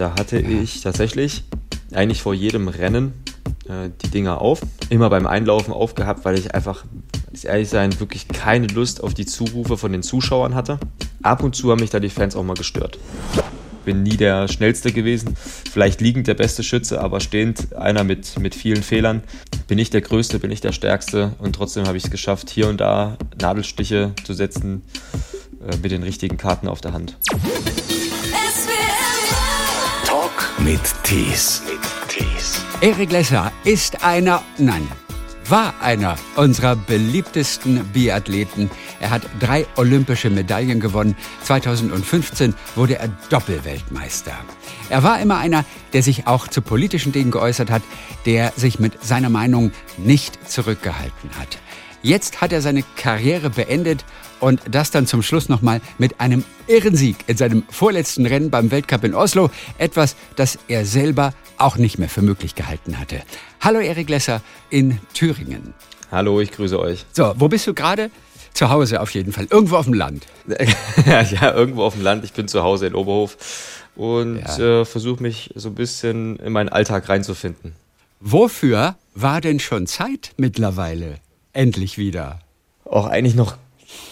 da hatte ich tatsächlich eigentlich vor jedem Rennen äh, die Dinger auf. Immer beim Einlaufen aufgehabt, weil ich einfach, muss ehrlich sein, wirklich keine Lust auf die Zurufe von den Zuschauern hatte. Ab und zu haben mich da die Fans auch mal gestört. Bin nie der Schnellste gewesen, vielleicht liegend der beste Schütze, aber stehend einer mit, mit vielen Fehlern. Bin ich der Größte, bin ich der Stärkste und trotzdem habe ich es geschafft, hier und da Nadelstiche zu setzen äh, mit den richtigen Karten auf der Hand. Mit Tees. Erik Lesser ist einer, nein, war einer unserer beliebtesten Biathleten. Er hat drei olympische Medaillen gewonnen. 2015 wurde er Doppelweltmeister. Er war immer einer, der sich auch zu politischen Dingen geäußert hat, der sich mit seiner Meinung nicht zurückgehalten hat. Jetzt hat er seine Karriere beendet und das dann zum Schluss nochmal mit einem Irrensieg in seinem vorletzten Rennen beim Weltcup in Oslo. Etwas, das er selber auch nicht mehr für möglich gehalten hatte. Hallo Erik Lesser in Thüringen. Hallo, ich grüße euch. So, wo bist du gerade? Zu Hause auf jeden Fall. Irgendwo auf dem Land. ja, irgendwo auf dem Land. Ich bin zu Hause in Oberhof und ja. äh, versuche mich so ein bisschen in meinen Alltag reinzufinden. Wofür war denn schon Zeit mittlerweile? Endlich wieder. Auch eigentlich noch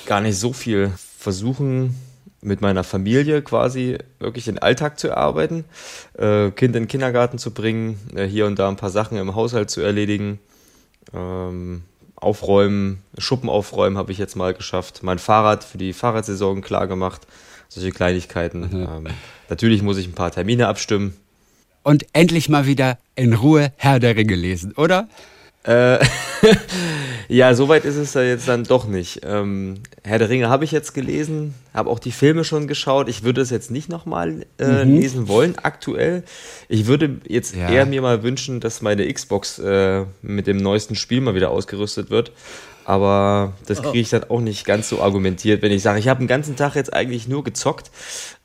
gar nicht so viel versuchen, mit meiner Familie quasi wirklich den Alltag zu erarbeiten, äh, Kind in den Kindergarten zu bringen, äh, hier und da ein paar Sachen im Haushalt zu erledigen, ähm, aufräumen, Schuppen aufräumen habe ich jetzt mal geschafft, mein Fahrrad für die Fahrradsaison klar gemacht, solche Kleinigkeiten. Mhm. Ähm, natürlich muss ich ein paar Termine abstimmen. Und endlich mal wieder in Ruhe Herr der Ringe lesen, oder? Äh, ja, soweit ist es ja jetzt dann doch nicht. Ähm, Herr der Ringe habe ich jetzt gelesen, habe auch die Filme schon geschaut. Ich würde es jetzt nicht nochmal äh, mhm. lesen wollen, aktuell. Ich würde jetzt ja. eher mir mal wünschen, dass meine Xbox äh, mit dem neuesten Spiel mal wieder ausgerüstet wird. Aber das kriege ich dann auch nicht ganz so argumentiert, wenn ich sage, ich habe den ganzen Tag jetzt eigentlich nur gezockt.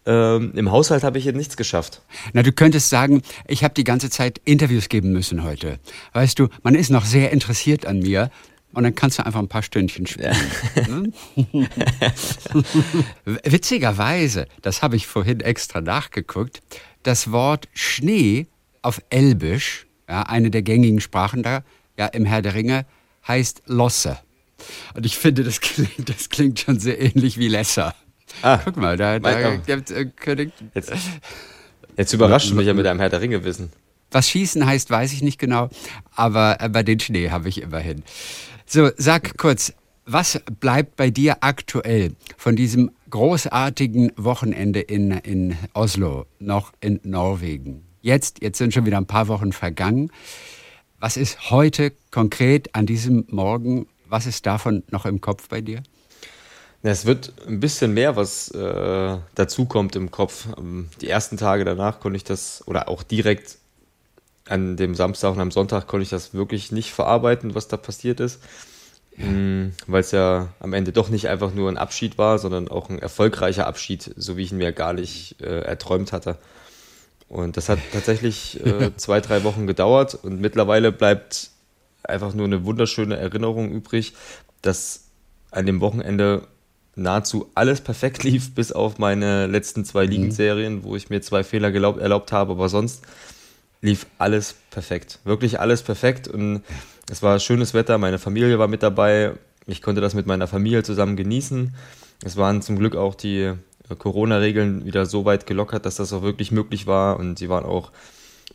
Ähm, Im Haushalt habe ich jetzt nichts geschafft. Na, du könntest sagen, ich habe die ganze Zeit Interviews geben müssen heute. Weißt du, man ist noch sehr interessiert an mir. Und dann kannst du einfach ein paar Stündchen spielen. Ja. Ne? Witzigerweise, das habe ich vorhin extra nachgeguckt, das Wort Schnee auf Elbisch, ja, eine der gängigen Sprachen da, ja, im Herr der Ringe, heißt Losse. Und ich finde, das klingt, das klingt schon sehr ähnlich wie Lesser. Ah, Guck mal, da, da äh, jetzt, jetzt überrascht du mich ja mit deinem Herr der Ringe Wissen. Was Schießen heißt, weiß ich nicht genau, aber äh, bei den Schnee habe ich immerhin. So, sag kurz, was bleibt bei dir aktuell von diesem großartigen Wochenende in, in Oslo, noch in Norwegen? Jetzt, jetzt sind schon wieder ein paar Wochen vergangen. Was ist heute konkret an diesem Morgen, was ist davon noch im Kopf bei dir? Ja, es wird ein bisschen mehr, was äh, dazu kommt im Kopf. Ähm, die ersten Tage danach konnte ich das, oder auch direkt an dem Samstag und am Sonntag konnte ich das wirklich nicht verarbeiten, was da passiert ist. Ja. Mhm, Weil es ja am Ende doch nicht einfach nur ein Abschied war, sondern auch ein erfolgreicher Abschied, so wie ich ihn mir gar nicht äh, erträumt hatte. Und das hat tatsächlich äh, zwei, drei Wochen gedauert und mittlerweile bleibt einfach nur eine wunderschöne Erinnerung übrig, dass an dem Wochenende nahezu alles perfekt lief, bis auf meine letzten zwei mhm. Ligenserien, wo ich mir zwei Fehler gelaubt, erlaubt habe, aber sonst lief alles perfekt. Wirklich alles perfekt und es war schönes Wetter, meine Familie war mit dabei, ich konnte das mit meiner Familie zusammen genießen. Es waren zum Glück auch die Corona-Regeln wieder so weit gelockert, dass das auch wirklich möglich war. Und sie waren auch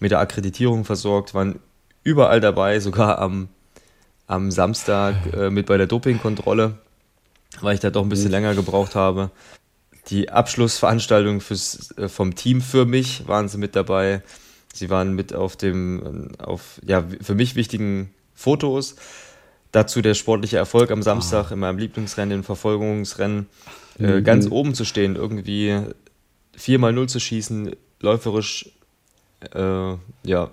mit der Akkreditierung versorgt, waren überall dabei, sogar am, am Samstag äh, mit bei der Dopingkontrolle, weil ich da doch ein bisschen länger gebraucht habe. Die Abschlussveranstaltung fürs, äh, vom Team für mich waren sie mit dabei. Sie waren mit auf dem, auf ja, für mich wichtigen Fotos. Dazu der sportliche Erfolg am Samstag oh. in meinem Lieblingsrennen, im Verfolgungsrennen. Äh, mhm. ganz oben zu stehen, irgendwie 4 mal 0 zu schießen, läuferisch äh, ja,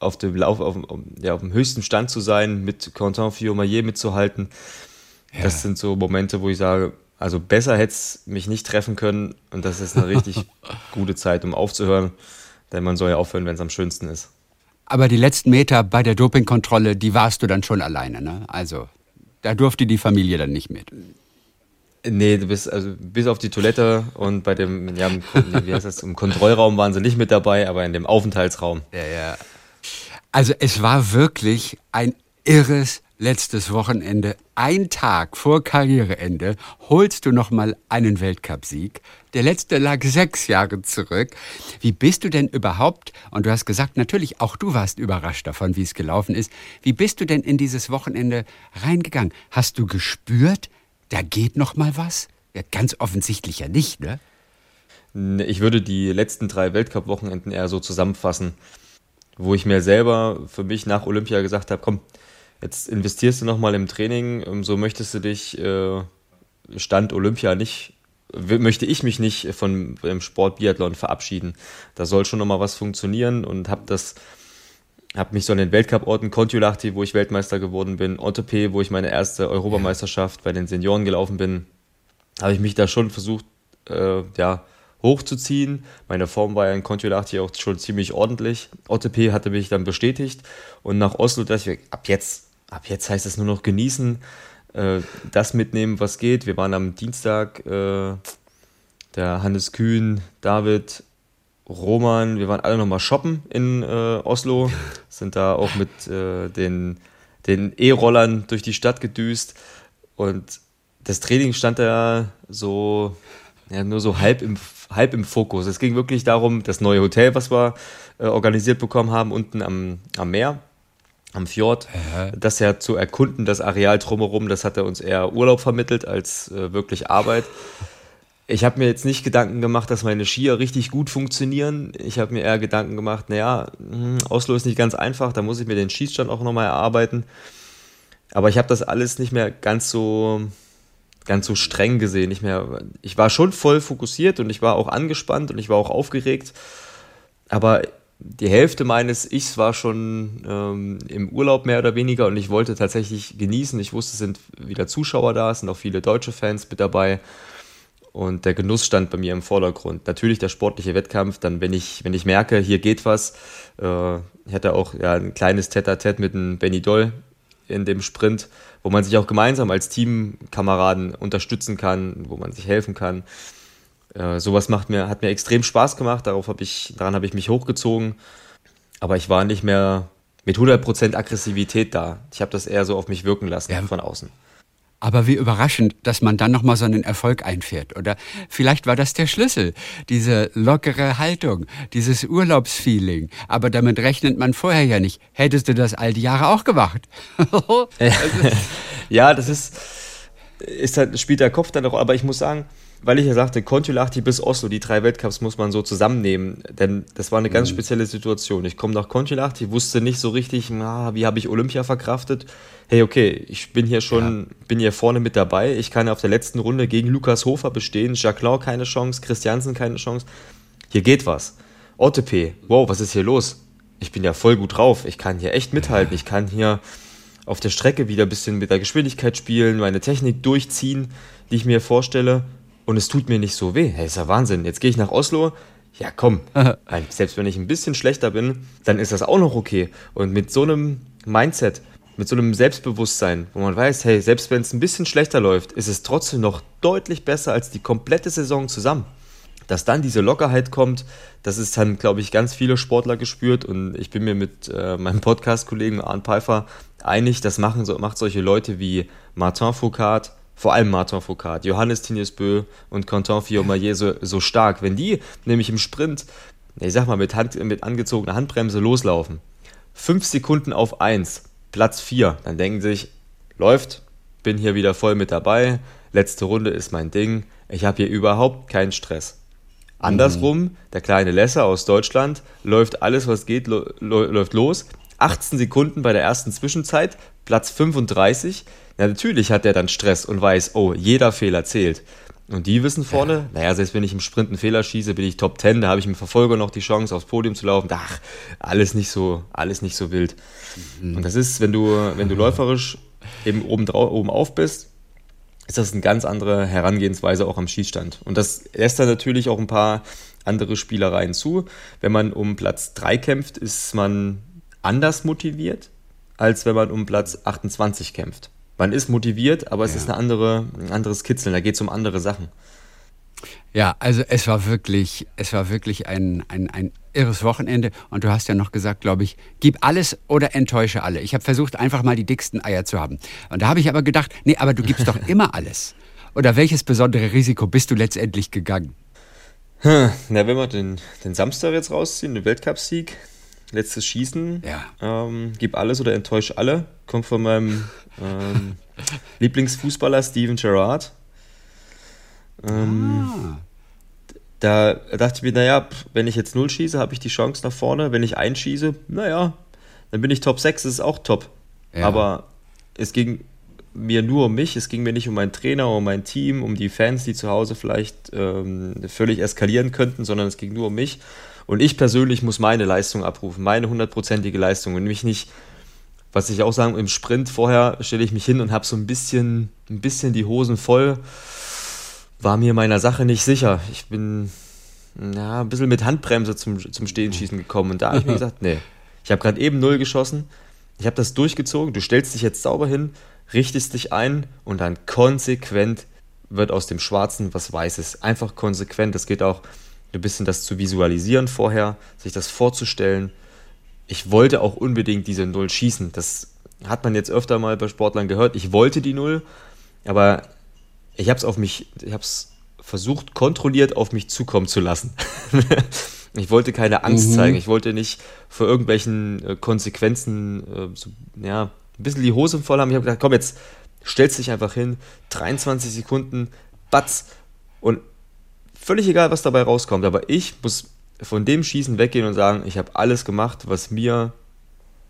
auf dem Lauf, auf, ja, auf dem höchsten Stand zu sein, mit Quentin Fillon-Maillet mitzuhalten. Ja. Das sind so Momente, wo ich sage, also besser hätte es mich nicht treffen können und das ist eine richtig gute Zeit, um aufzuhören, denn man soll ja aufhören, wenn es am schönsten ist. Aber die letzten Meter bei der Dopingkontrolle, die warst du dann schon alleine, ne? Also da durfte die Familie dann nicht mit. Nee, du bist also bis auf die Toilette und bei dem, ja, wie heißt das, im Kontrollraum waren sie nicht mit dabei, aber in dem Aufenthaltsraum. Ja, ja. Also es war wirklich ein irres letztes Wochenende, ein Tag vor Karriereende, holst du noch mal einen Weltcupsieg. Der letzte lag sechs Jahre zurück. Wie bist du denn überhaupt, und du hast gesagt, natürlich auch du warst überrascht davon, wie es gelaufen ist, wie bist du denn in dieses Wochenende reingegangen? Hast du gespürt, da geht noch mal was? Ja, ganz offensichtlich ja nicht, ne? Ich würde die letzten drei Weltcup-Wochenenden eher so zusammenfassen, wo ich mir selber für mich nach Olympia gesagt habe, komm, Jetzt investierst du nochmal im Training, ähm, so möchtest du dich äh, Stand Olympia nicht, möchte ich mich nicht von dem Sport Biathlon verabschieden. Da soll schon nochmal was funktionieren und habe das, habe mich so an den Weltcup-Orten Kontiolahti, wo ich Weltmeister geworden bin, Ottope, wo ich meine erste Europameisterschaft bei den Senioren gelaufen bin, habe ich mich da schon versucht, äh, ja, hochzuziehen. Meine Form war ja in Kontiolahti auch schon ziemlich ordentlich. OTP hatte mich dann bestätigt und nach Oslo dachte ich, ab jetzt ab jetzt heißt es nur noch genießen, äh, das mitnehmen, was geht. Wir waren am Dienstag, äh, der Hannes Kühn, David, Roman, wir waren alle nochmal shoppen in äh, Oslo, sind da auch mit äh, den, den E-Rollern durch die Stadt gedüst und das Training stand da so, ja, nur so halb im, halb im Fokus. Es ging wirklich darum, das neue Hotel, was wir äh, organisiert bekommen haben, unten am, am Meer am Fjord, Aha. das ja zu erkunden, das Areal drumherum, das hat er uns eher Urlaub vermittelt als äh, wirklich Arbeit. Ich habe mir jetzt nicht Gedanken gemacht, dass meine Skier richtig gut funktionieren. Ich habe mir eher Gedanken gemacht, naja, hm, Oslo ist nicht ganz einfach, da muss ich mir den Schießstand auch nochmal erarbeiten. Aber ich habe das alles nicht mehr ganz so, ganz so streng gesehen. Nicht mehr, ich war schon voll fokussiert und ich war auch angespannt und ich war auch aufgeregt. Aber die Hälfte meines Ichs war schon ähm, im Urlaub mehr oder weniger und ich wollte tatsächlich genießen. Ich wusste, es sind wieder Zuschauer da, es sind auch viele deutsche Fans mit dabei und der Genuss stand bei mir im Vordergrund. Natürlich der sportliche Wettkampf, dann wenn ich, wenn ich merke, hier geht was, äh, ich hatte auch ja, ein kleines Tete-a-Tete mit dem Benny Doll in dem Sprint, wo man sich auch gemeinsam als Teamkameraden unterstützen kann, wo man sich helfen kann. Äh, sowas macht mir, hat mir extrem Spaß gemacht, darauf hab ich, daran habe ich mich hochgezogen. Aber ich war nicht mehr mit 100% Aggressivität da. Ich habe das eher so auf mich wirken lassen ja. von außen. Aber wie überraschend, dass man dann nochmal so einen Erfolg einfährt. Oder vielleicht war das der Schlüssel, diese lockere Haltung, dieses Urlaubsfeeling. Aber damit rechnet man vorher ja nicht. Hättest du das all die Jahre auch gemacht? ja, das ist, ist halt, spielt der Kopf dann auch. Aber ich muss sagen, weil ich ja sagte, Kontiolahti bis Oslo, die drei Weltcups muss man so zusammennehmen, denn das war eine ganz mhm. spezielle Situation. Ich komme nach Kontiolahti, wusste nicht so richtig, na, wie habe ich Olympia verkraftet. Hey, okay, ich bin hier schon, ja. bin hier vorne mit dabei. Ich kann auf der letzten Runde gegen Lukas Hofer bestehen, Jacques keine Chance, Christiansen keine Chance. Hier geht was. OTP, wow, was ist hier los? Ich bin ja voll gut drauf. Ich kann hier echt mithalten. Ich kann hier auf der Strecke wieder ein bisschen mit der Geschwindigkeit spielen, meine Technik durchziehen, die ich mir vorstelle und es tut mir nicht so weh. Hey, ist ja Wahnsinn. Jetzt gehe ich nach Oslo. Ja, komm. Selbst wenn ich ein bisschen schlechter bin, dann ist das auch noch okay. Und mit so einem Mindset, mit so einem Selbstbewusstsein, wo man weiß, hey, selbst wenn es ein bisschen schlechter läuft, ist es trotzdem noch deutlich besser als die komplette Saison zusammen. Dass dann diese Lockerheit kommt, das ist dann, glaube ich, ganz viele Sportler gespürt und ich bin mir mit äh, meinem Podcast-Kollegen Arne Pfeiffer einig, das machen, so, macht solche Leute wie Martin Foucault, vor allem Martin Foucault, Johannes Bö und Quentin Fillon-Maillet so, so stark. Wenn die nämlich im Sprint, ich sag mal, mit, Hand, mit angezogener Handbremse loslaufen, fünf Sekunden auf eins, Platz vier, dann denken sie sich, läuft, bin hier wieder voll mit dabei, letzte Runde ist mein Ding, ich habe hier überhaupt keinen Stress. Andersrum, mhm. der kleine Lesser aus Deutschland läuft alles, was geht, lo, läuft los. 18 Sekunden bei der ersten Zwischenzeit, Platz 35. Ja, natürlich hat er dann Stress und weiß, oh, jeder Fehler zählt. Und die wissen vorne, ja. naja, selbst wenn ich im Sprint einen Fehler schieße, bin ich Top 10, da habe ich im Verfolger noch die Chance, aufs Podium zu laufen. Ach, alles nicht so, alles nicht so wild. Mhm. Und das ist, wenn du, wenn du läuferisch eben oben, drauf, oben auf bist, ist das eine ganz andere Herangehensweise auch am Schießstand. Und das lässt dann natürlich auch ein paar andere Spielereien zu. Wenn man um Platz 3 kämpft, ist man anders motiviert, als wenn man um Platz 28 kämpft man ist motiviert, aber es ja. ist eine andere, ein anderes Kitzeln, da geht es um andere Sachen. Ja, also es war wirklich, es war wirklich ein, ein, ein irres Wochenende und du hast ja noch gesagt, glaube ich, gib alles oder enttäusche alle. Ich habe versucht, einfach mal die dicksten Eier zu haben. Und da habe ich aber gedacht, nee, aber du gibst doch immer alles. Oder welches besondere Risiko bist du letztendlich gegangen? Hm, na, wenn wir den, den Samstag jetzt rausziehen, den Weltcupsieg, letztes Schießen, ja. ähm, gib alles oder enttäusche alle, kommt von meinem ähm, Lieblingsfußballer Steven Gerrard. Ähm, ah. Da dachte ich mir, naja, wenn ich jetzt 0 schieße, habe ich die Chance nach vorne. Wenn ich 1 schieße, naja, dann bin ich Top 6, das ist auch top. Ja. Aber es ging mir nur um mich, es ging mir nicht um meinen Trainer, um mein Team, um die Fans, die zu Hause vielleicht ähm, völlig eskalieren könnten, sondern es ging nur um mich. Und ich persönlich muss meine Leistung abrufen, meine hundertprozentige Leistung und mich nicht, was ich auch sagen, im Sprint vorher stelle ich mich hin und habe so ein bisschen, ein bisschen die Hosen voll war mir meiner Sache nicht sicher. Ich bin ja, ein bisschen mit Handbremse zum, zum Stehenschießen gekommen und da habe ich mir gesagt, nee, ich habe gerade eben null geschossen, ich habe das durchgezogen, du stellst dich jetzt sauber hin, richtest dich ein und dann konsequent wird aus dem Schwarzen was Weißes. Einfach konsequent. Es geht auch ein bisschen das zu visualisieren vorher, sich das vorzustellen. Ich wollte auch unbedingt diese Null schießen. Das hat man jetzt öfter mal bei Sportlern gehört. Ich wollte die Null, aber ich habe es auf mich, ich habe es versucht, kontrolliert auf mich zukommen zu lassen. ich wollte keine Angst mhm. zeigen, ich wollte nicht vor irgendwelchen äh, Konsequenzen, äh, so, ja, ein bisschen die Hose voll haben. Ich habe gedacht, komm, jetzt stellst dich einfach hin, 23 Sekunden, batz, und völlig egal, was dabei rauskommt, aber ich muss von dem Schießen weggehen und sagen, ich habe alles gemacht, was mir,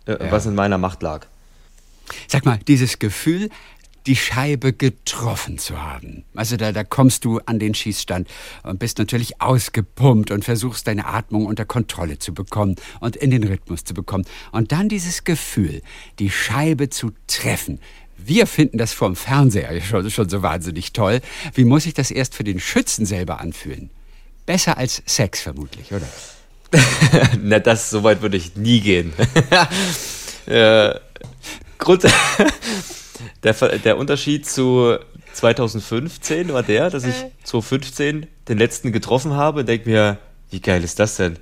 äh, ja. was in meiner Macht lag. Sag mal, dieses Gefühl, die Scheibe getroffen zu haben. Also da, da kommst du an den Schießstand und bist natürlich ausgepumpt und versuchst deine Atmung unter Kontrolle zu bekommen und in den Rhythmus zu bekommen. Und dann dieses Gefühl, die Scheibe zu treffen. Wir finden das vom Fernseher schon, schon so wahnsinnig toll. Wie muss sich das erst für den Schützen selber anfühlen? Besser als Sex vermutlich, oder? Na, das so weit würde ich nie gehen. äh, Grund der, der Unterschied zu 2015 war der, dass ich 2015 den letzten getroffen habe und denke mir, wie geil ist das denn?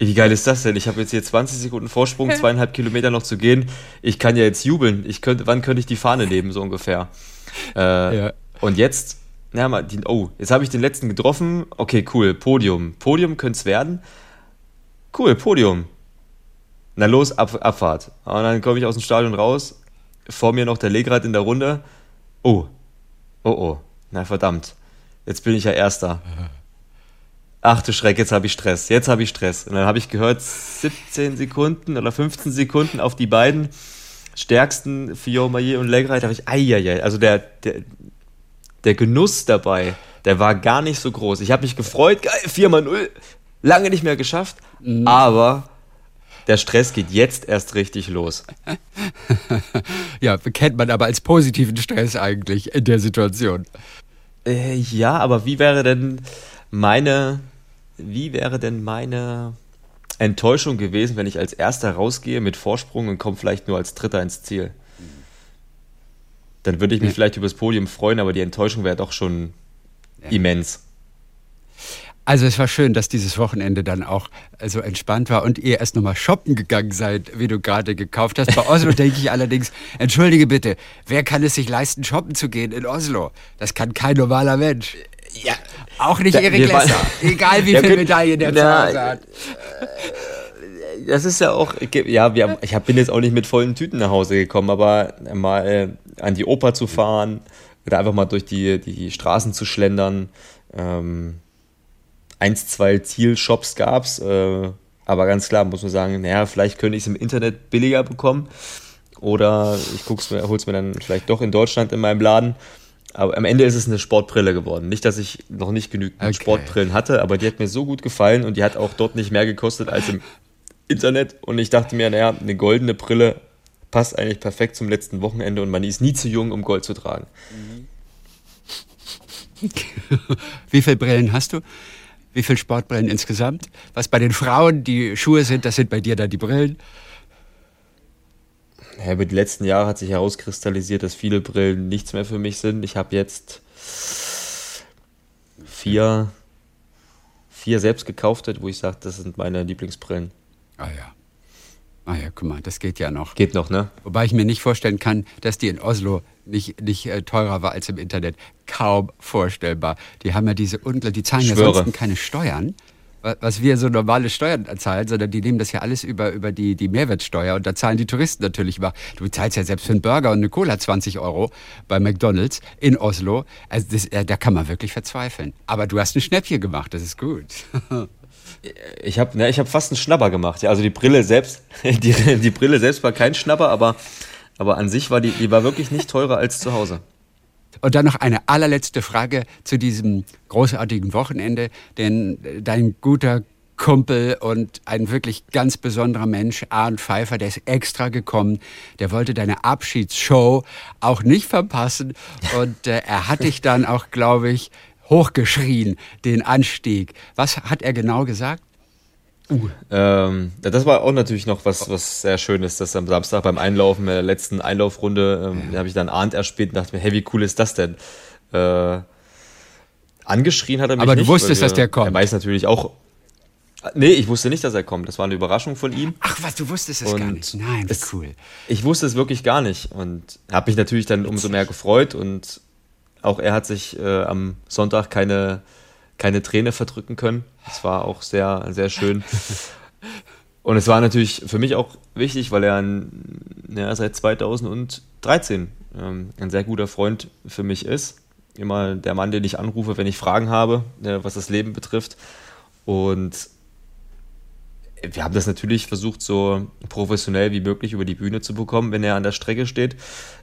Wie geil ist das denn? Ich habe jetzt hier 20 Sekunden Vorsprung, zweieinhalb Kilometer noch zu gehen. Ich kann ja jetzt jubeln. Ich könnte, wann könnte ich die Fahne nehmen, so ungefähr? Äh, ja. Und jetzt, na mal, die, oh, jetzt habe ich den letzten getroffen. Okay, cool, Podium. Podium könnte es werden. Cool, Podium. Na los, Ab, Abfahrt. Und dann komme ich aus dem Stadion raus vor mir noch der Legrad in der Runde. Oh, oh, oh, na verdammt, jetzt bin ich ja Erster. Ach du Schreck, jetzt habe ich Stress, jetzt habe ich Stress. Und dann habe ich gehört, 17 Sekunden oder 15 Sekunden auf die beiden stärksten, Fillon Maillet und Legrad, da habe ich, eieiei, also der, der, der Genuss dabei, der war gar nicht so groß. Ich habe mich gefreut, geil, 4 mal 0, lange nicht mehr geschafft, mhm. aber der Stress geht jetzt erst richtig los. ja, kennt man aber als positiven Stress eigentlich in der Situation. Äh, ja, aber wie wäre denn meine, wie wäre denn meine Enttäuschung gewesen, wenn ich als Erster rausgehe mit Vorsprung und komme vielleicht nur als Dritter ins Ziel? Dann würde ich mich ja. vielleicht über das Podium freuen, aber die Enttäuschung wäre doch schon ja. immens. Also es war schön, dass dieses Wochenende dann auch so entspannt war und ihr erst nochmal shoppen gegangen seid, wie du gerade gekauft hast. Bei Oslo denke ich allerdings, entschuldige bitte, wer kann es sich leisten, shoppen zu gehen in Oslo? Das kann kein normaler Mensch. Ja. Auch nicht Erik Lesser, egal wie ja, viele Medaillen der zu Hause hat. Das ist ja auch, ja, wir, ich bin jetzt auch nicht mit vollen Tüten nach Hause gekommen, aber mal äh, an die Oper zu fahren oder einfach mal durch die, die Straßen zu schlendern, ähm, eins, zwei Zielshops gab es. Äh, aber ganz klar muss man sagen, naja, vielleicht könnte ich es im Internet billiger bekommen. Oder ich mir, hol's mir dann vielleicht doch in Deutschland in meinem Laden. Aber am Ende ist es eine Sportbrille geworden. Nicht, dass ich noch nicht genügend okay. Sportbrillen hatte, aber die hat mir so gut gefallen und die hat auch dort nicht mehr gekostet als im Internet. Und ich dachte mir, naja, eine goldene Brille passt eigentlich perfekt zum letzten Wochenende und man ist nie zu jung, um Gold zu tragen. Wie viele Brillen hast du? Wie viele Sportbrillen insgesamt? Was bei den Frauen die Schuhe sind, das sind bei dir dann die Brillen? Ja, über die letzten Jahre hat sich herauskristallisiert, dass viele Brillen nichts mehr für mich sind. Ich habe jetzt vier, vier selbst gekaufte, wo ich sage, das sind meine Lieblingsbrillen. Ah ja. Ah ja, guck mal, das geht ja noch. Geht noch, ne? Wobei ich mir nicht vorstellen kann, dass die in Oslo nicht, nicht äh, teurer war als im Internet. Kaum vorstellbar. Die haben ja diese unglaublich, die zahlen ja sonst keine Steuern, wa- was wir so normale Steuern zahlen, sondern die nehmen das ja alles über, über die, die Mehrwertsteuer und da zahlen die Touristen natürlich immer. Du zahlst ja selbst für einen Burger und eine Cola 20 Euro bei McDonalds in Oslo. Also das, äh, da kann man wirklich verzweifeln. Aber du hast ein Schnäppchen gemacht, das ist gut. Ich habe ne, hab fast einen Schnapper gemacht. Ja, also die Brille selbst, die, die Brille selbst war kein Schnapper, aber, aber an sich war die, die war wirklich nicht teurer als zu Hause. Und dann noch eine allerletzte Frage zu diesem großartigen Wochenende, denn äh, dein guter Kumpel und ein wirklich ganz besonderer Mensch, Arndt Pfeiffer, der ist extra gekommen, der wollte deine Abschiedsshow auch nicht verpassen und äh, er hat dich dann auch, glaube ich, hochgeschrien, den Anstieg. Was hat er genau gesagt? Ähm, ja, das war auch natürlich noch was, was sehr schön ist, dass am Samstag beim Einlaufen, in der letzten Einlaufrunde, ähm, habe ich dann Arndt erspäht und dachte mir, hey, wie cool ist das denn? Äh, angeschrien hat er mich Aber du nicht, wusstest, weil dass der kommt. Er weiß natürlich auch. Nee, ich wusste nicht, dass er kommt. Das war eine Überraschung von ihm. Ach was, du wusstest es gar Und nicht. Nein, wie cool. Ich wusste es wirklich gar nicht und habe mich natürlich dann umso mehr gefreut und auch er hat sich äh, am Sonntag keine, keine Träne verdrücken können. Das war auch sehr, sehr schön. Und es war natürlich für mich auch wichtig, weil er ein, ja, seit 2013 ähm, ein sehr guter Freund für mich ist. Immer der Mann, den ich anrufe, wenn ich Fragen habe, äh, was das Leben betrifft. Und wir haben das natürlich versucht, so professionell wie möglich über die Bühne zu bekommen, wenn er an der Strecke steht.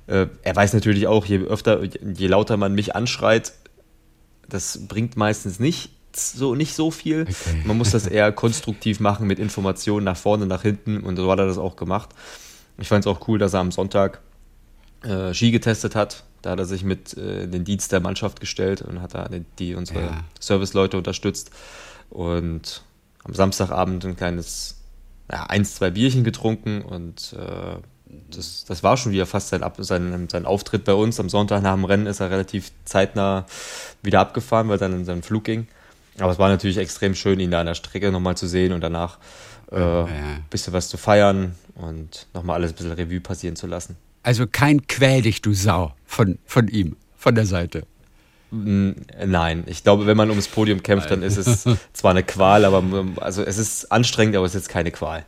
Äh, er weiß natürlich auch, je öfter, je lauter man mich anschreit, das bringt meistens nicht so, nicht so viel. Okay. Man muss das eher konstruktiv machen mit Informationen nach vorne, nach hinten und so hat er das auch gemacht. Ich fand es auch cool, dass er am Sonntag äh, Ski getestet hat. Da hat er sich mit äh, in den Dienst der Mannschaft gestellt und hat da die, die unsere Ja. Serviceleute unterstützt. Und am Samstagabend ein kleines, ja, eins, zwei Bierchen getrunken und äh, das, das war schon wieder fast sein, sein, sein Auftritt bei uns. Am Sonntag nach dem Rennen ist er relativ zeitnah wieder abgefahren, weil dann in seinen Flug ging. Aber es war natürlich extrem schön, ihn da an der Strecke nochmal zu sehen und danach äh, ein bisschen was zu feiern und nochmal alles ein bisschen Revue passieren zu lassen. Also kein Quäl dich, du Sau, von, von ihm, von der Seite. Nein, ich glaube, wenn man ums Podium kämpft, dann ist es zwar eine Qual, aber mm, also es ist anstrengend, aber es ist jetzt keine Qual.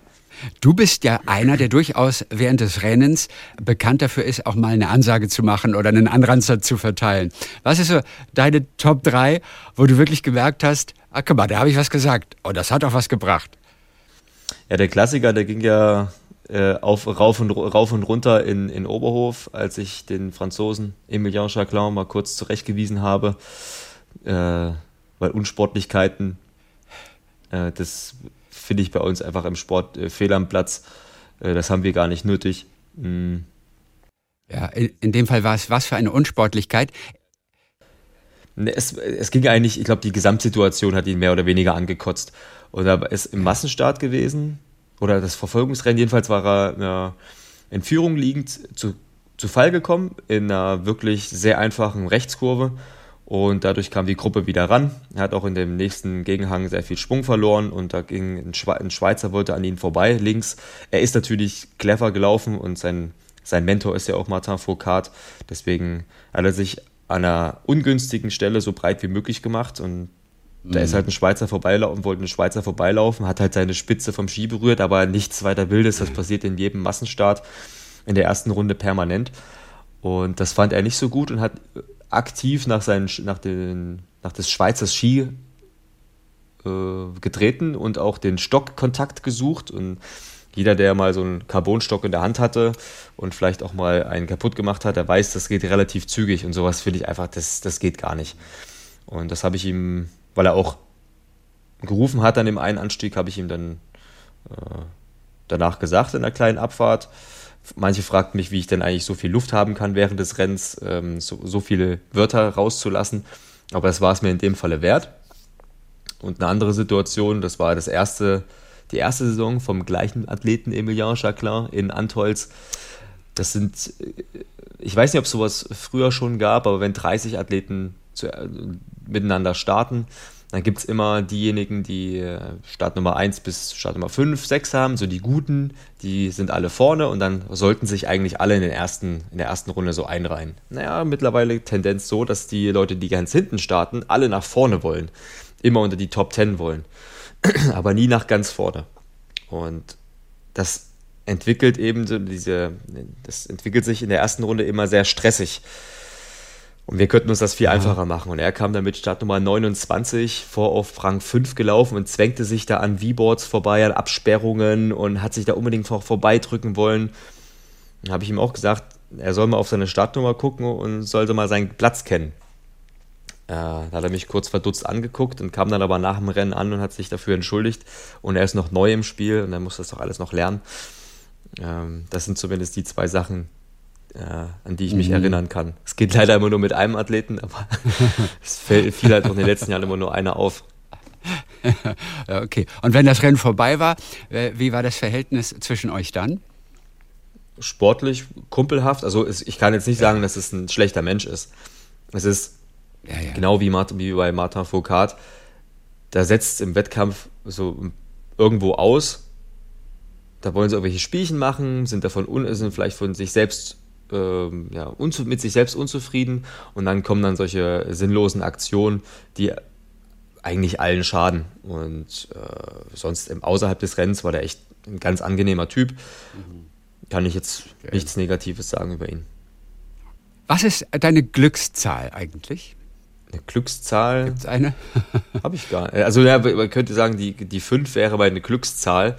Du bist ja einer, der durchaus während des Rennens bekannt dafür ist, auch mal eine Ansage zu machen oder einen Anranzer zu verteilen. Was ist so deine Top 3, wo du wirklich gemerkt hast, ah, guck mal, da habe ich was gesagt. Oh, das hat auch was gebracht. Ja, der Klassiker, der ging ja äh, auf, rauf, und, rauf und runter in, in Oberhof, als ich den Franzosen Emilien Jacquelin mal kurz zurechtgewiesen habe, äh, weil Unsportlichkeiten, äh, das finde ich bei uns einfach im Sport äh, fehl am Platz. Äh, das haben wir gar nicht nötig. Mm, Ja, in, in dem Fall war es was für eine Unsportlichkeit. Ne, Es, es ging eigentlich, ich glaube, die Gesamtsituation hat ihn mehr oder weniger angekotzt. Und da ist im Massenstart gewesen, oder das Verfolgungsrennen, jedenfalls war er ja, in Führung liegend zu, zu Fall gekommen, in einer wirklich sehr einfachen Rechtskurve. Und dadurch kam die Gruppe wieder ran. Er hat auch in dem nächsten Gegenhang sehr viel Schwung verloren und da ging ein Schweizer wollte an ihn vorbei, links. Er ist natürlich clever gelaufen und sein, sein Mentor ist ja auch Martin Foucault. Deswegen hat er sich an einer ungünstigen Stelle so breit wie möglich gemacht und da ist halt ein Schweizer vorbeilaufen, wollte ein Schweizer vorbeilaufen, hat halt seine Spitze vom Ski berührt, aber nichts weiter Wildes. Das passiert in jedem Massenstart in der ersten Runde permanent. Und das fand er nicht so gut und hat aktiv nach, seinen, nach, den, nach des Schweizers Ski äh, getreten und auch den Stockkontakt gesucht. Und jeder, der mal so einen Carbonstock in der Hand hatte und vielleicht auch mal einen kaputt gemacht hat, der weiß, das geht relativ zügig und sowas finde ich einfach, das, das geht gar nicht. Und das habe ich ihm, weil er auch gerufen hat an dem einen Anstieg, habe ich ihm dann äh, danach gesagt in der kleinen Abfahrt. Manche fragten mich, wie ich denn eigentlich so viel Luft haben kann während des Rennens, ähm, so, so viele Wörter rauszulassen. Aber das war es mir in dem Falle wert. Und eine andere Situation, das war das erste, die erste Saison vom gleichen Athleten Emilien Jacquelin in Antolz. Das sind, ich weiß nicht, ob es sowas früher schon gab, aber wenn 30 Athleten zu, äh, miteinander starten, dann gibt es immer diejenigen, die äh, Startnummer 1 bis Startnummer 5, 6 haben, so die Guten, die sind alle vorne und dann sollten sich eigentlich alle in, den ersten, in der ersten Runde so einreihen. Naja, mittlerweile Tendenz so, dass die Leute, die ganz hinten starten, alle nach vorne wollen. Immer unter die Top 10 wollen. Aber nie nach ganz vorne. Und das entwickelt eben so diese, das entwickelt sich in der ersten Runde immer sehr stressig. Und wir könnten uns das viel einfacher machen. Und er kam dann mit Startnummer 29 vor auf Rang 5 gelaufen und zwängte sich da an V-Boards vorbei, an Absperrungen und hat sich da unbedingt vorbeidrücken wollen. Dann habe ich ihm auch gesagt, er soll mal auf seine Startnummer gucken und sollte mal seinen Platz kennen. Äh, da hat er mich kurz verdutzt angeguckt und kam dann aber nach dem Rennen an und hat sich dafür entschuldigt. Und er ist noch neu im Spiel und er muss das doch alles noch lernen. Ähm, das sind zumindest die zwei Sachen, an die ich mich mhm. erinnern kann. Es geht leider immer nur mit einem Athleten, aber es fiel halt auch in den letzten Jahren immer nur einer auf. okay. Und wenn das Rennen vorbei war, äh, wie war das Verhältnis zwischen euch dann? Sportlich, kumpelhaft. Also ich kann jetzt nicht sagen, dass es ein schlechter Mensch ist. Es ist ja, ja. genau wie, Martin, wie bei Martin Foucault. Da setzt es im Wettkampf so irgendwo aus. Da wollen sie irgendwelche Spielchen machen, sind davon sind vielleicht von sich selbst ähm, ja, mit sich selbst unzufrieden und dann kommen dann solche sinnlosen Aktionen, die eigentlich allen schaden. Und äh, sonst im, außerhalb des Rennens war der echt ein ganz angenehmer Typ. Mhm. Kann ich jetzt okay. nichts Negatives sagen über ihn. Was ist deine Glückszahl eigentlich? Eine Glückszahl? Gibt es eine? Habe ich gar nicht. Also ja, man könnte sagen, die, die 5 wäre meine Glückszahl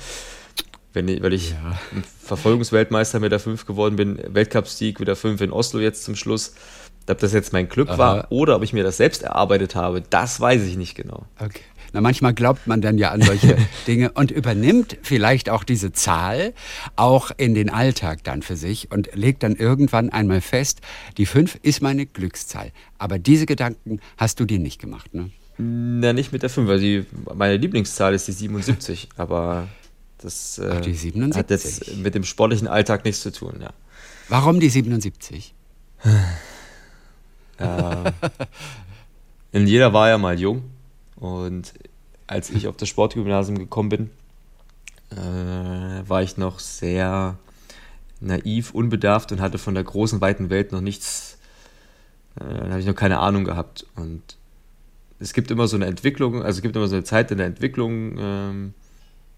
wenn ich, weil ich ja. Verfolgungsweltmeister mit der 5 geworden bin, Weltcupsieg mit der 5 in Oslo jetzt zum Schluss. Ob das jetzt mein Glück Aha. war oder ob ich mir das selbst erarbeitet habe, das weiß ich nicht genau. Okay. Na, manchmal glaubt man dann ja an solche Dinge und übernimmt vielleicht auch diese Zahl auch in den Alltag dann für sich und legt dann irgendwann einmal fest, die 5 ist meine Glückszahl. Aber diese Gedanken hast du dir nicht gemacht, ne? Na, nicht mit der 5, weil die, meine Lieblingszahl ist die 77, aber das äh, Ach, die 77. hat jetzt mit dem sportlichen Alltag nichts zu tun, ja. Warum die 77? äh, in jeder war ja mal jung und als ich auf das Sportgymnasium gekommen bin, äh, war ich noch sehr naiv, unbedarft und hatte von der großen, weiten Welt noch nichts, äh, da habe ich noch keine Ahnung gehabt. Und es gibt immer so eine Entwicklung, also es gibt immer so eine Zeit in der Entwicklung, ähm,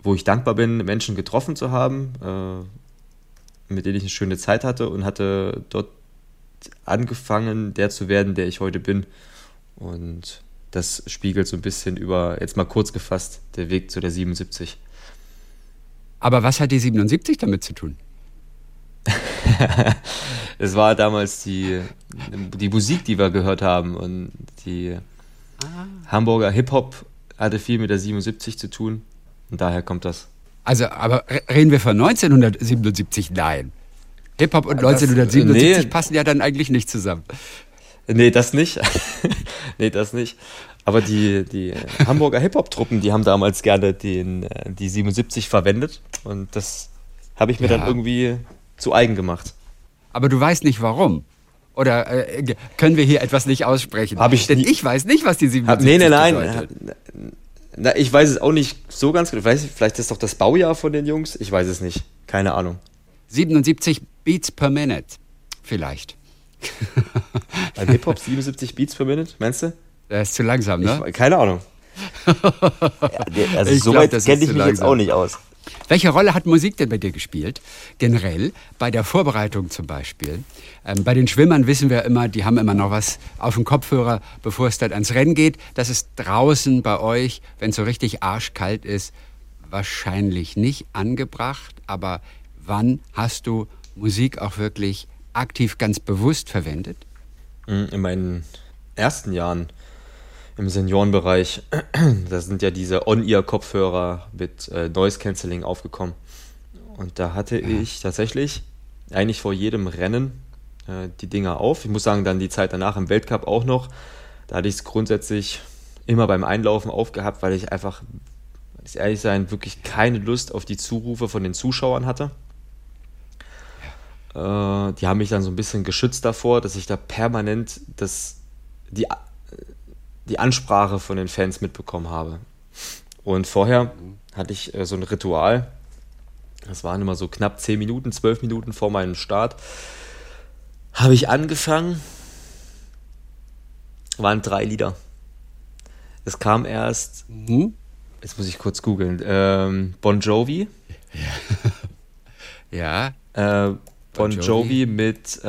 wo ich dankbar bin, Menschen getroffen zu haben, äh, mit denen ich eine schöne Zeit hatte und hatte dort angefangen, der zu werden, der ich heute bin. Und das spiegelt so ein bisschen über, jetzt mal kurz gefasst, der Weg zu der 77. Aber was hat die 77 damit zu tun? es war damals die, die Musik, die wir gehört haben und die ah. Hamburger Hip-Hop hatte viel mit der 77 zu tun. Und daher kommt das. Also, aber reden wir von 1977? Nein. Hip-Hop und 1977 nee. passen ja dann eigentlich nicht zusammen. Nee, das nicht. nee, das nicht. Aber die, die Hamburger Hip-Hop-Truppen, die haben damals gerne den, äh, die 77 verwendet. Und das habe ich mir ja. dann irgendwie zu eigen gemacht. Aber du weißt nicht warum. Oder äh, können wir hier etwas nicht aussprechen? Hab ich Denn ich weiß nicht, was die 77 Nee, nee, nein. Bedeutet. Na, ich weiß es auch nicht so ganz genau. Weiß, vielleicht ist doch das Baujahr von den Jungs. Ich weiß es nicht. Keine Ahnung. 77 Beats per Minute. Vielleicht. Beim Hip-Hop 77 Beats per Minute, meinst du? Der ist zu langsam, ne? Ich, keine Ahnung. ja, also so weit kenne ich mich langsam. jetzt auch nicht aus. Welche Rolle hat Musik denn bei dir gespielt? Generell, bei der Vorbereitung zum Beispiel. Ähm, bei den Schwimmern wissen wir immer, die haben immer noch was auf dem Kopfhörer, bevor es dann ans Rennen geht. Das ist draußen bei euch, wenn es so richtig arschkalt ist, wahrscheinlich nicht angebracht. Aber wann hast du Musik auch wirklich aktiv ganz bewusst verwendet? In meinen ersten Jahren im Seniorenbereich, da sind ja diese On-Ear-Kopfhörer mit äh, Noise Cancelling aufgekommen. Und da hatte ja. ich tatsächlich eigentlich vor jedem Rennen äh, die Dinger auf. Ich muss sagen, dann die Zeit danach im Weltcup auch noch. Da hatte ich es grundsätzlich immer beim Einlaufen aufgehabt, weil ich einfach, muss ehrlich sein, wirklich keine Lust auf die Zurufe von den Zuschauern hatte. Äh, die haben mich dann so ein bisschen geschützt davor, dass ich da permanent das, die, die Ansprache von den Fans mitbekommen habe. Und vorher hatte ich äh, so ein Ritual. Das waren immer so knapp 10 Minuten, 12 Minuten vor meinem Start. Habe ich angefangen. Waren drei Lieder. Es kam erst, mhm. jetzt muss ich kurz googeln, ähm, Bon Jovi. Ja. ja. Äh, Bon, Jovi, Jovi mit. Äh?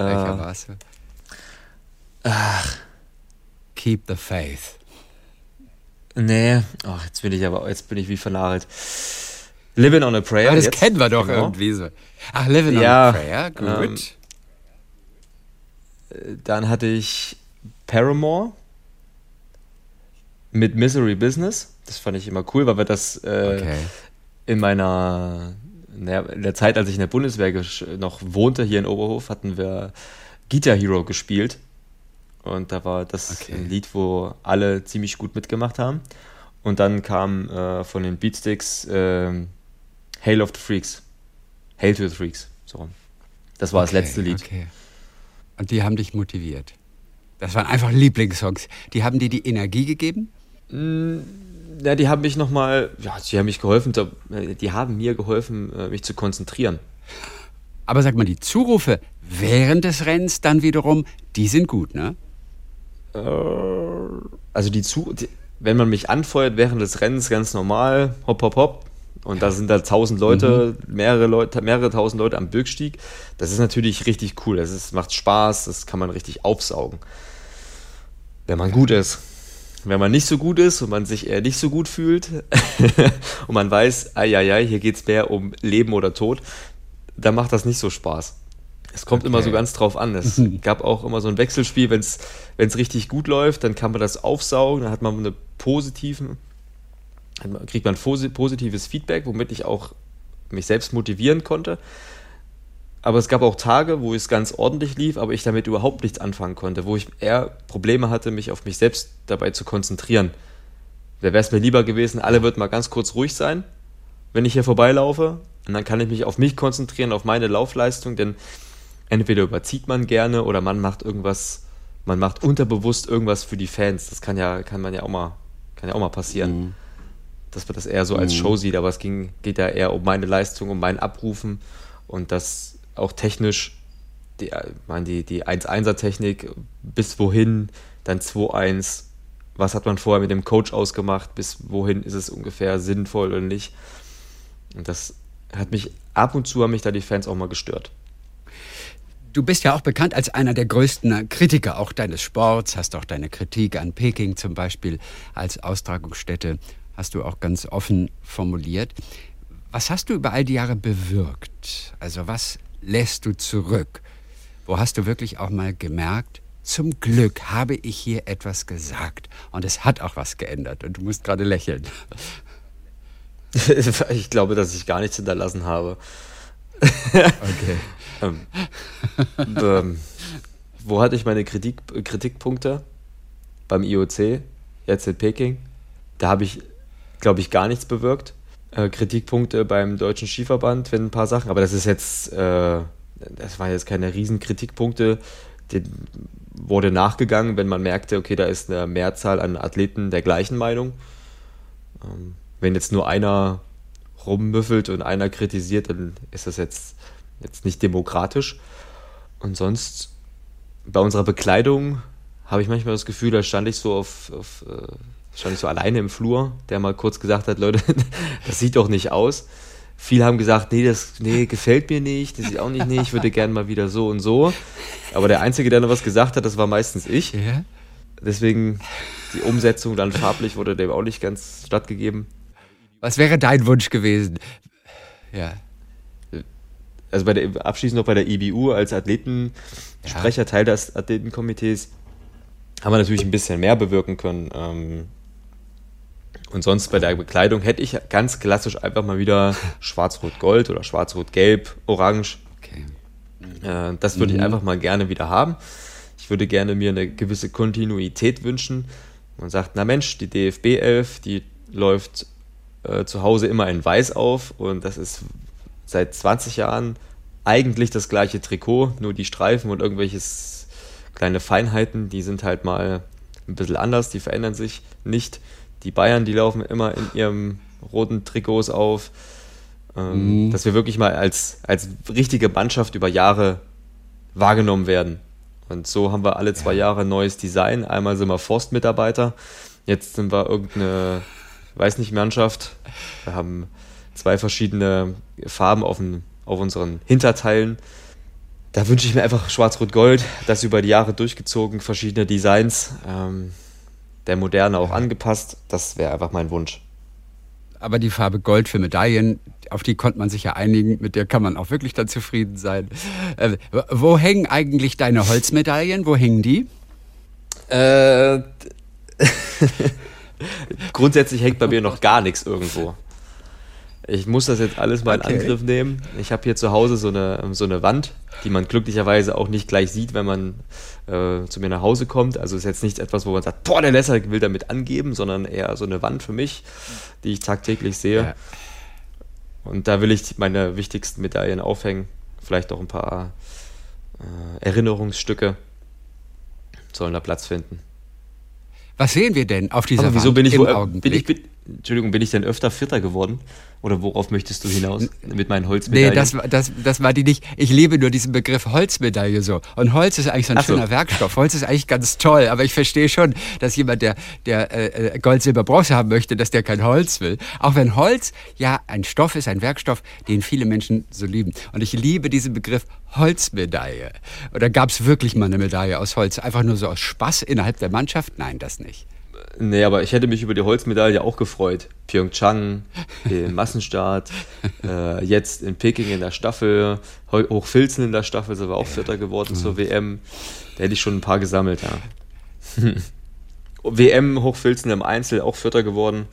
Ach. Keep the Faith. Nee, ach, jetzt bin ich aber, jetzt bin ich wie vernagelt. Living on a Prayer. Aber das jetzt. kennen wir doch genau. irgendwie so. Ach, Living ja, on a Prayer, gut. Ähm, dann hatte ich Paramore mit Misery Business. Das fand ich immer cool, weil wir das äh, okay. in meiner in der Zeit, als ich in der Bundeswehr noch wohnte, hier in Oberhof, hatten wir Guitar Hero gespielt. Und da war das okay. ein Lied, wo alle ziemlich gut mitgemacht haben. Und dann kam äh, von den Beatsticks äh, Hail of the Freaks. Hail to the Freaks. So. Das war okay, das letzte Lied. Okay. Und die haben dich motiviert. Das waren einfach Lieblingssongs. Die haben dir die Energie gegeben? Mm, ja, die haben mich nochmal, ja, die haben mich geholfen, die haben mir geholfen, äh, mich zu konzentrieren. Aber sag mal, die Zurufe während des Rennens dann wiederum, die sind gut, ne? Äh, also die zu, die, wenn man mich anfeuert während des Rennens ganz normal, hopp, hopp, hopp, und da sind da tausend Leute, mhm. mehrere Leute, mehrere tausend Leute am Bürgstieg. Das ist natürlich richtig cool. Das ist, macht Spaß, das kann man richtig aufsaugen. Wenn man gut ist. Wenn man nicht so gut ist und man sich eher nicht so gut fühlt und man weiß, ai, hier geht es mehr um Leben oder Tod, dann macht das nicht so Spaß. Es kommt okay. immer so ganz drauf an. Es gab auch immer so ein Wechselspiel, wenn es richtig gut läuft, dann kann man das aufsaugen, dann hat man eine positiven, kriegt man positives Feedback, womit ich auch mich selbst motivieren konnte. Aber es gab auch Tage, wo es ganz ordentlich lief, aber ich damit überhaupt nichts anfangen konnte, wo ich eher Probleme hatte, mich auf mich selbst dabei zu konzentrieren. Da wäre es mir lieber gewesen, alle würden mal ganz kurz ruhig sein, wenn ich hier vorbeilaufe. Und dann kann ich mich auf mich konzentrieren, auf meine Laufleistung, denn entweder überzieht man gerne oder man macht irgendwas, man macht unterbewusst irgendwas für die Fans. Das kann ja, kann man ja auch mal, kann ja auch mal passieren. Mhm. Dass man das eher so als mhm. Show sieht, aber es ging, geht ja eher um meine Leistung, um mein Abrufen und das auch technisch, die, meine, die, die 1-1er-Technik, bis wohin, dann 2-1, was hat man vorher mit dem Coach ausgemacht, bis wohin ist es ungefähr sinnvoll oder nicht. Und das hat mich, ab und zu haben mich da die Fans auch mal gestört. Du bist ja auch bekannt als einer der größten Kritiker auch deines Sports, hast auch deine Kritik an Peking zum Beispiel als Austragungsstätte, hast du auch ganz offen formuliert. Was hast du über all die Jahre bewirkt? Also was lässt du zurück? Wo hast du wirklich auch mal gemerkt, zum Glück habe ich hier etwas gesagt und es hat auch was geändert und du musst gerade lächeln. ich glaube, dass ich gar nichts hinterlassen habe. okay. Ähm, ähm, wo hatte ich meine Kritik, Kritikpunkte? Beim IOC, jetzt in Peking. Da habe ich, glaube ich, gar nichts bewirkt äh, Kritikpunkte beim Deutschen Skiverband, wenn ein paar Sachen, aber das ist jetzt, äh, das waren jetzt keine riesen Kritikpunkte. Den wurde nachgegangen, wenn man merkte, okay, da ist eine Mehrzahl an Athleten der gleichen Meinung. Ähm, wenn jetzt nur einer rummüffelt und einer kritisiert, dann ist das jetzt, jetzt nicht demokratisch. Und sonst bei unserer Bekleidung habe ich manchmal das Gefühl, da stand ich so auf, auf äh, stand ich so alleine im Flur, der mal kurz gesagt hat, Leute, das sieht doch nicht aus. Viele haben gesagt, nee, das nee, gefällt mir nicht, das sieht auch nicht, nee, ich würde gerne mal wieder so und so. Aber der Einzige, der noch was gesagt hat, das war meistens ich. Deswegen die Umsetzung dann farblich wurde dem auch nicht ganz stattgegeben. Was wäre dein Wunsch gewesen? Ja. Also bei der, abschließend noch bei der IBU als Athletensprecher, ja. Teil des Athletenkomitees, haben wir natürlich ein bisschen mehr bewirken können. Ähm, und sonst bei der Bekleidung hätte ich ganz klassisch einfach mal wieder Schwarz-Rot-Gold oder Schwarz-Rot-Gelb, Orange. Okay. Äh, das würde mhm. ich einfach mal gerne wieder haben. Ich würde gerne mir eine gewisse Kontinuität wünschen. Man sagt, na Mensch, die DFB 11, die läuft äh, zu Hause immer in Weiß auf und das ist seit 20 Jahren eigentlich das gleiche Trikot, nur die Streifen und irgendwelches kleine Feinheiten, die sind halt mal ein bisschen anders, die verändern sich nicht. Die Bayern, die laufen immer in ihrem roten Trikots auf. Ähm, mhm. Dass wir wirklich mal als, als richtige Mannschaft über Jahre wahrgenommen werden. Und so haben wir alle zwei Jahre ein neues Design. Einmal sind wir Forstmitarbeiter, jetzt sind wir irgendeine, weiß nicht, Mannschaft. Wir haben zwei verschiedene Farben auf, den, auf unseren Hinterteilen. Da wünsche ich mir einfach Schwarz-Rot-Gold, das über die Jahre durchgezogen, verschiedene Designs, ähm, der Moderne auch angepasst. Das wäre einfach mein Wunsch. Aber die Farbe Gold für Medaillen, auf die konnte man sich ja einigen, mit der kann man auch wirklich dann zufrieden sein. Äh, wo hängen eigentlich deine Holzmedaillen? Wo hängen die? Äh, grundsätzlich hängt bei mir noch gar nichts irgendwo. Ich muss das jetzt alles mal okay. in Angriff nehmen. Ich habe hier zu Hause so eine, so eine Wand, die man glücklicherweise auch nicht gleich sieht, wenn man äh, zu mir nach Hause kommt. Also ist jetzt nicht etwas, wo man sagt, boah, der Lesser will damit angeben, sondern eher so eine Wand für mich, die ich tagtäglich sehe. Ja. Und da will ich meine wichtigsten Medaillen aufhängen. Vielleicht auch ein paar äh, Erinnerungsstücke sollen da Platz finden. Was sehen wir denn auf dieser Aber wieso Wand bin ich, wo, bin ich, bin, Entschuldigung, bin ich denn öfter Vierter geworden? Oder worauf möchtest du hinaus mit meinen Holzmedaillen? Nee, das, das, das war die nicht. Ich liebe nur diesen Begriff Holzmedaille so. Und Holz ist eigentlich so ein Ach schöner so. Werkstoff. Holz ist eigentlich ganz toll. Aber ich verstehe schon, dass jemand, der, der äh, Gold, Silber, Bronze haben möchte, dass der kein Holz will. Auch wenn Holz ja ein Stoff ist, ein Werkstoff, den viele Menschen so lieben. Und ich liebe diesen Begriff Holzmedaille. Oder gab es wirklich mal eine Medaille aus Holz? Einfach nur so aus Spaß innerhalb der Mannschaft? Nein, das nicht. Nee, aber ich hätte mich über die Holzmedaille auch gefreut. Pyeongchang, im Massenstart, äh, jetzt in Peking in der Staffel, Hochfilzen in der Staffel sind wir auch Vierter geworden zur WM. Da hätte ich schon ein paar gesammelt, ja. WM Hochfilzen im Einzel auch Vierter geworden.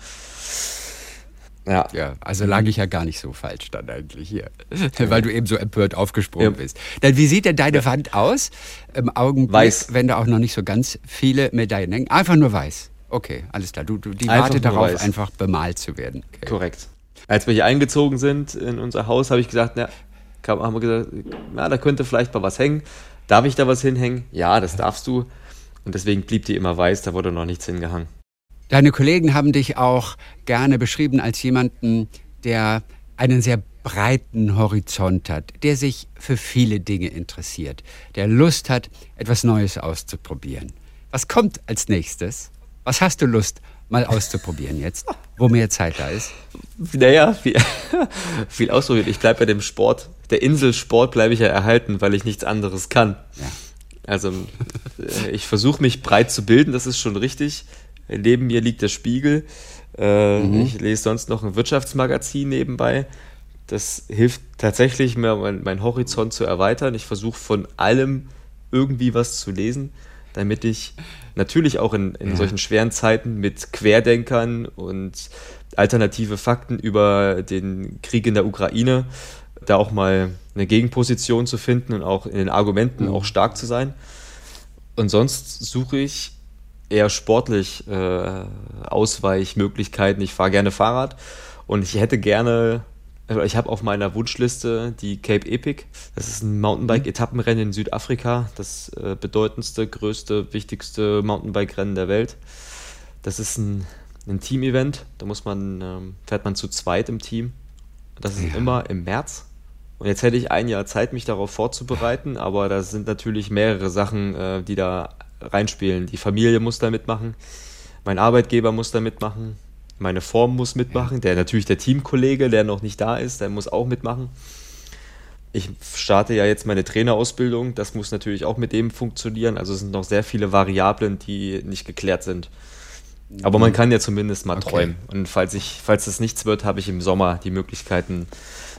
Ja. ja, also lag ich ja gar nicht so falsch dann eigentlich hier, weil du eben so empört aufgesprungen ja. bist. Dann wie sieht denn deine ja. Wand aus im Augenblick, weiß. wenn da auch noch nicht so ganz viele Medaillen hängen? Einfach nur weiß. Okay, alles klar. Du, du, die einfach wartet darauf, weiß. einfach bemalt zu werden. Okay. Korrekt. Als wir hier eingezogen sind in unser Haus, habe ich gesagt, na, haben wir gesagt, na, da könnte vielleicht mal was hängen. Darf ich da was hinhängen? Ja, das darfst du. Und deswegen blieb die immer weiß, da wurde noch nichts hingehangen. Deine Kollegen haben dich auch gerne beschrieben als jemanden, der einen sehr breiten Horizont hat, der sich für viele Dinge interessiert, der Lust hat, etwas Neues auszuprobieren. Was kommt als nächstes? Was hast du Lust, mal auszuprobieren jetzt, wo mehr Zeit da ist? Naja, viel, viel ausprobieren. Ich bleibe bei dem Sport. Der Inselsport bleibe ich ja erhalten, weil ich nichts anderes kann. Ja. Also äh, ich versuche mich breit zu bilden, das ist schon richtig. Neben mir liegt der Spiegel. Äh, mhm. Ich lese sonst noch ein Wirtschaftsmagazin nebenbei. Das hilft tatsächlich, mir meinen mein Horizont zu erweitern. Ich versuche von allem irgendwie was zu lesen, damit ich natürlich auch in, in ja. solchen schweren Zeiten mit Querdenkern und alternative Fakten über den Krieg in der Ukraine da auch mal eine Gegenposition zu finden und auch in den Argumenten mhm. auch stark zu sein. Und sonst suche ich eher sportlich äh, Ausweichmöglichkeiten. Ich fahre gerne Fahrrad und ich hätte gerne also ich habe auf meiner Wunschliste die Cape Epic. Das ist ein Mountainbike-Etappenrennen in Südafrika. Das äh, bedeutendste, größte, wichtigste Mountainbike-Rennen der Welt. Das ist ein, ein Team-Event. Da muss man, ähm, fährt man zu zweit im Team. Das ist ja. immer im März. Und jetzt hätte ich ein Jahr Zeit, mich darauf vorzubereiten, aber da sind natürlich mehrere Sachen, äh, die da reinspielen. Die Familie muss da mitmachen, mein Arbeitgeber muss da mitmachen, meine Form muss mitmachen. Der natürlich der Teamkollege, der noch nicht da ist, der muss auch mitmachen. Ich starte ja jetzt meine Trainerausbildung, das muss natürlich auch mit dem funktionieren. Also es sind noch sehr viele Variablen, die nicht geklärt sind. Aber man kann ja zumindest mal okay. träumen. Und falls ich, falls es nichts wird, habe ich im Sommer die Möglichkeiten,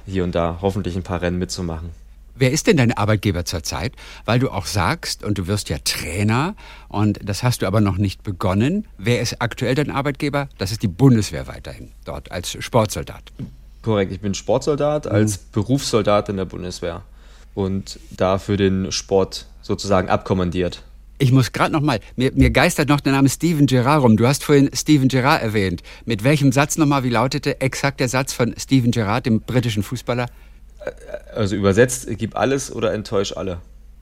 hier und da hoffentlich ein paar Rennen mitzumachen. Wer ist denn dein Arbeitgeber zurzeit? Weil du auch sagst, und du wirst ja Trainer, und das hast du aber noch nicht begonnen. Wer ist aktuell dein Arbeitgeber? Das ist die Bundeswehr weiterhin, dort als Sportsoldat. Korrekt, ich bin Sportsoldat als mhm. Berufssoldat in der Bundeswehr und da für den Sport sozusagen abkommandiert. Ich muss gerade noch mal, mir, mir, geistert noch der Name Steven Gerrard rum. Du hast vorhin Steven Gerrard erwähnt. Mit welchem Satz nochmal, wie lautete exakt der Satz von Steven Gerrard, dem britischen Fußballer? Also übersetzt, gib alles oder enttäusch alle.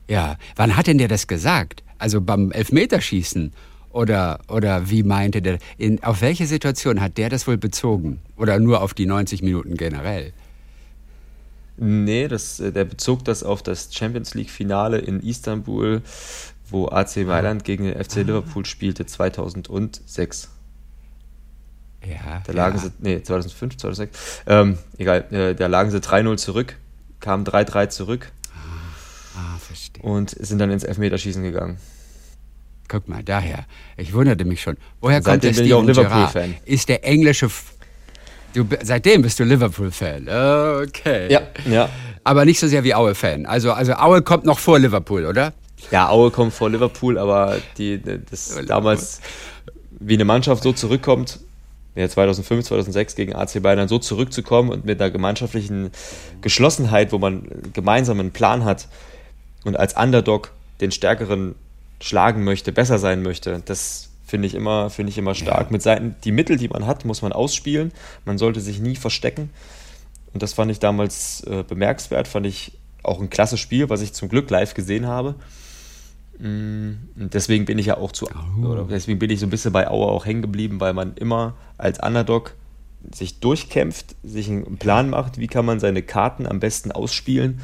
Ja, wann hat denn der das gesagt? Also beim Elfmeterschießen? Oder, oder wie meinte der? In, auf welche Situation hat der das wohl bezogen? Oder nur auf die 90 Minuten generell? Nee, das, äh, der bezog das auf das Champions League-Finale in Istanbul, wo AC Mailand gegen den FC Liverpool spielte 2006. Ja. Da lagen ja. sie, nee, 2005, 2006. Ähm, egal, äh, da lagen sie 3-0 zurück, kamen 3-3 zurück Ah, verstehe. und sind dann ins Elfmeterschießen gegangen. Guck mal, daher. Ich wunderte mich schon. Woher kommt Seitdem der bin ich auch Liverpool-Fan. Ist der englische... F du, seitdem bist du Liverpool-Fan. Okay. Ja, ja. Aber nicht so sehr wie Aue-Fan. Also, also Aue kommt noch vor Liverpool, oder? Ja, Aue kommt vor Liverpool, aber die, das damals, wie eine Mannschaft so zurückkommt, ja, 2005, 2006 gegen AC Bayern so zurückzukommen und mit einer gemeinschaftlichen Geschlossenheit, wo man gemeinsam einen Plan hat und als Underdog den Stärkeren schlagen möchte, besser sein möchte, das finde ich immer, finde ich immer stark. Mit Seiten, die Mittel, die man hat, muss man ausspielen. Man sollte sich nie verstecken. Und das fand ich damals äh, bemerkenswert, fand ich auch ein klasse Spiel, was ich zum Glück live gesehen habe. Mm, Und deswegen bin ich ja auch zu, oder deswegen bin ich so ein bisschen bei Auer auch hängen geblieben, weil man immer als Underdog sich durchkämpft, sich einen Plan macht, wie kann man seine Karten am besten ausspielen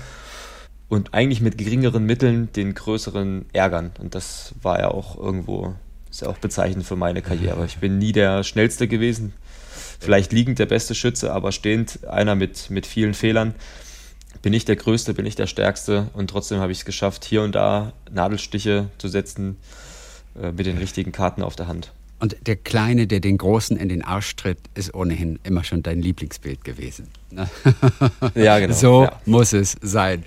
und eigentlich mit geringeren Mitteln den größeren ärgern. Und das war ja auch irgendwo, ist ja auch bezeichnend für meine Karriere. Ich bin nie der Schnellste gewesen, vielleicht liegend der beste Schütze, aber stehend einer mit, mit vielen Fehlern. Bin ich der Größte, bin ich der Stärkste und trotzdem habe ich es geschafft, hier und da Nadelstiche zu setzen äh, mit den richtigen Karten auf der Hand. Und der Kleine, der den Großen in den Arsch tritt, ist ohnehin immer schon dein Lieblingsbild gewesen. ne? Ja, genau. So Ja. muss es sein.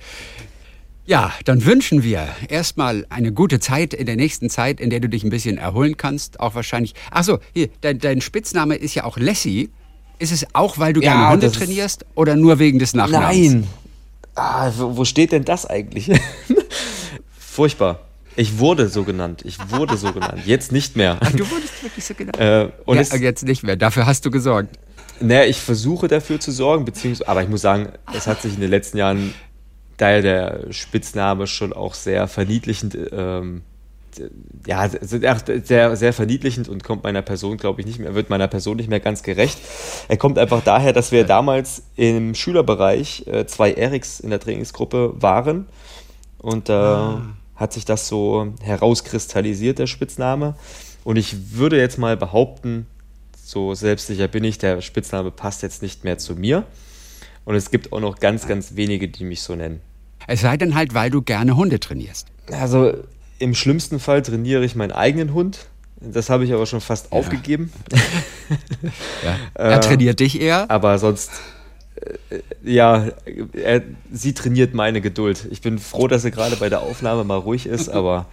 Ja, dann wünschen wir erstmal eine gute Zeit in der nächsten Zeit, in der du dich ein bisschen erholen kannst. Auch wahrscheinlich. Achso, hier, dein, dein Spitzname ist ja auch Lassie. Ist es auch, weil du Ja, gerne Hunde trainierst oder nur wegen des Nachnamens? Nein! Ah, wo, steht denn das eigentlich? Furchtbar. Ich wurde so genannt. Ich wurde so genannt. Jetzt nicht mehr. Ach, du wurdest wirklich so genannt. Äh, und ja, jetzt nicht mehr. Dafür hast du gesorgt. naja, ich versuche dafür zu sorgen, beziehungsweise, aber ich muss sagen, es hat sich in den letzten Jahren, da der Spitzname schon auch sehr verniedlichend, ähm, ja, sehr, sehr, sehr verniedlichend und kommt meiner Person, glaube ich, nicht mehr, wird meiner Person nicht mehr ganz gerecht. Er kommt einfach daher, dass wir damals im Schülerbereich äh, zwei Eriks in der Trainingsgruppe waren und da hat sich das so herauskristallisiert, der Spitzname. Und ich würde jetzt mal behaupten, so selbstsicher bin ich, der Spitzname passt jetzt nicht mehr zu mir. Und es gibt auch noch ganz, ganz wenige, die mich so nennen. Es sei denn halt, weil du gerne Hunde trainierst. Also im schlimmsten Fall trainiere ich meinen eigenen Hund. Das habe ich aber schon fast aufgegeben. Ja. Er trainiert dich eher. Aber sonst, äh, ja, er, sie trainiert meine Geduld. Ich bin froh, dass sie gerade bei der Aufnahme mal ruhig ist, aber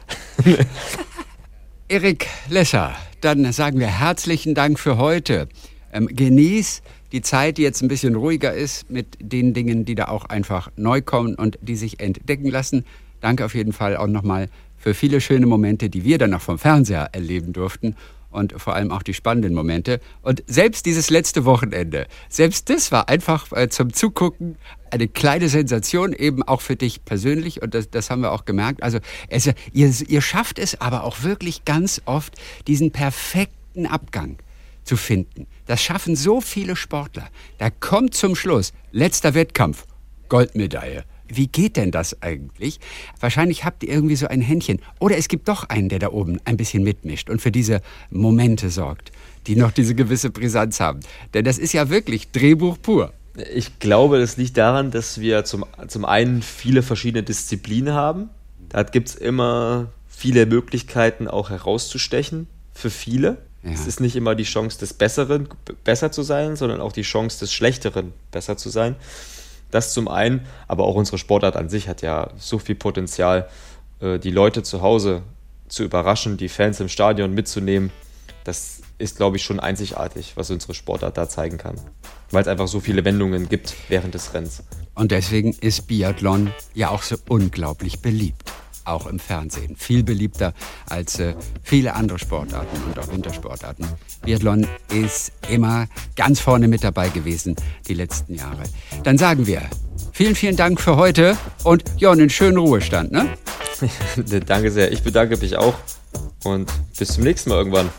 Erik Lesser, dann sagen wir herzlichen Dank für heute. Ähm, genieß die Zeit, die jetzt ein bisschen ruhiger ist, mit den Dingen, die da auch einfach neu kommen und die sich entdecken lassen. Danke auf jeden Fall auch nochmal für viele schöne Momente, die wir dann noch vom Fernseher erleben durften und vor allem auch die spannenden Momente. Und selbst dieses letzte Wochenende, selbst das war einfach äh, zum Zugucken eine kleine Sensation, eben auch für dich persönlich. Und das, das haben wir auch gemerkt. Also es, ihr, ihr schafft es aber auch wirklich ganz oft, diesen perfekten Abgang zu finden. Das schaffen so viele Sportler. Da kommt zum Schluss, letzter Wettkampf, Goldmedaille. Wie geht denn das eigentlich? Wahrscheinlich habt ihr irgendwie so ein Händchen. Oder es gibt doch einen, der da oben ein bisschen mitmischt und für diese Momente sorgt, die noch diese gewisse Brisanz haben. Denn das ist ja wirklich Drehbuch pur. ich glaube, das liegt daran, dass wir zum, zum einen viele verschiedene Disziplinen haben. Da gibt es immer viele Möglichkeiten, auch herauszustechen für viele. Ja. Es ist nicht immer die Chance des Besseren, besser zu sein, sondern auch die Chance des Schlechteren, besser zu sein. Das zum einen, aber auch unsere Sportart an sich hat ja so viel Potenzial, äh, die Leute zu Hause zu überraschen, die Fans im Stadion mitzunehmen. Das ist, glaube ich, schon einzigartig, was unsere Sportart da zeigen kann. Weil es einfach so viele Wendungen gibt während des Rennens. Und deswegen ist Biathlon ja auch so unglaublich beliebt auch im Fernsehen. Viel beliebter als äh, viele andere Sportarten und auch Wintersportarten. Biathlon ist immer ganz vorne mit dabei gewesen die letzten Jahre. Dann sagen wir vielen, vielen Dank für heute und ja, einen schönen Ruhestand. Ne? Danke sehr. Ich bedanke mich auch und bis zum nächsten Mal irgendwann.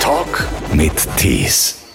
Talk mit Tees.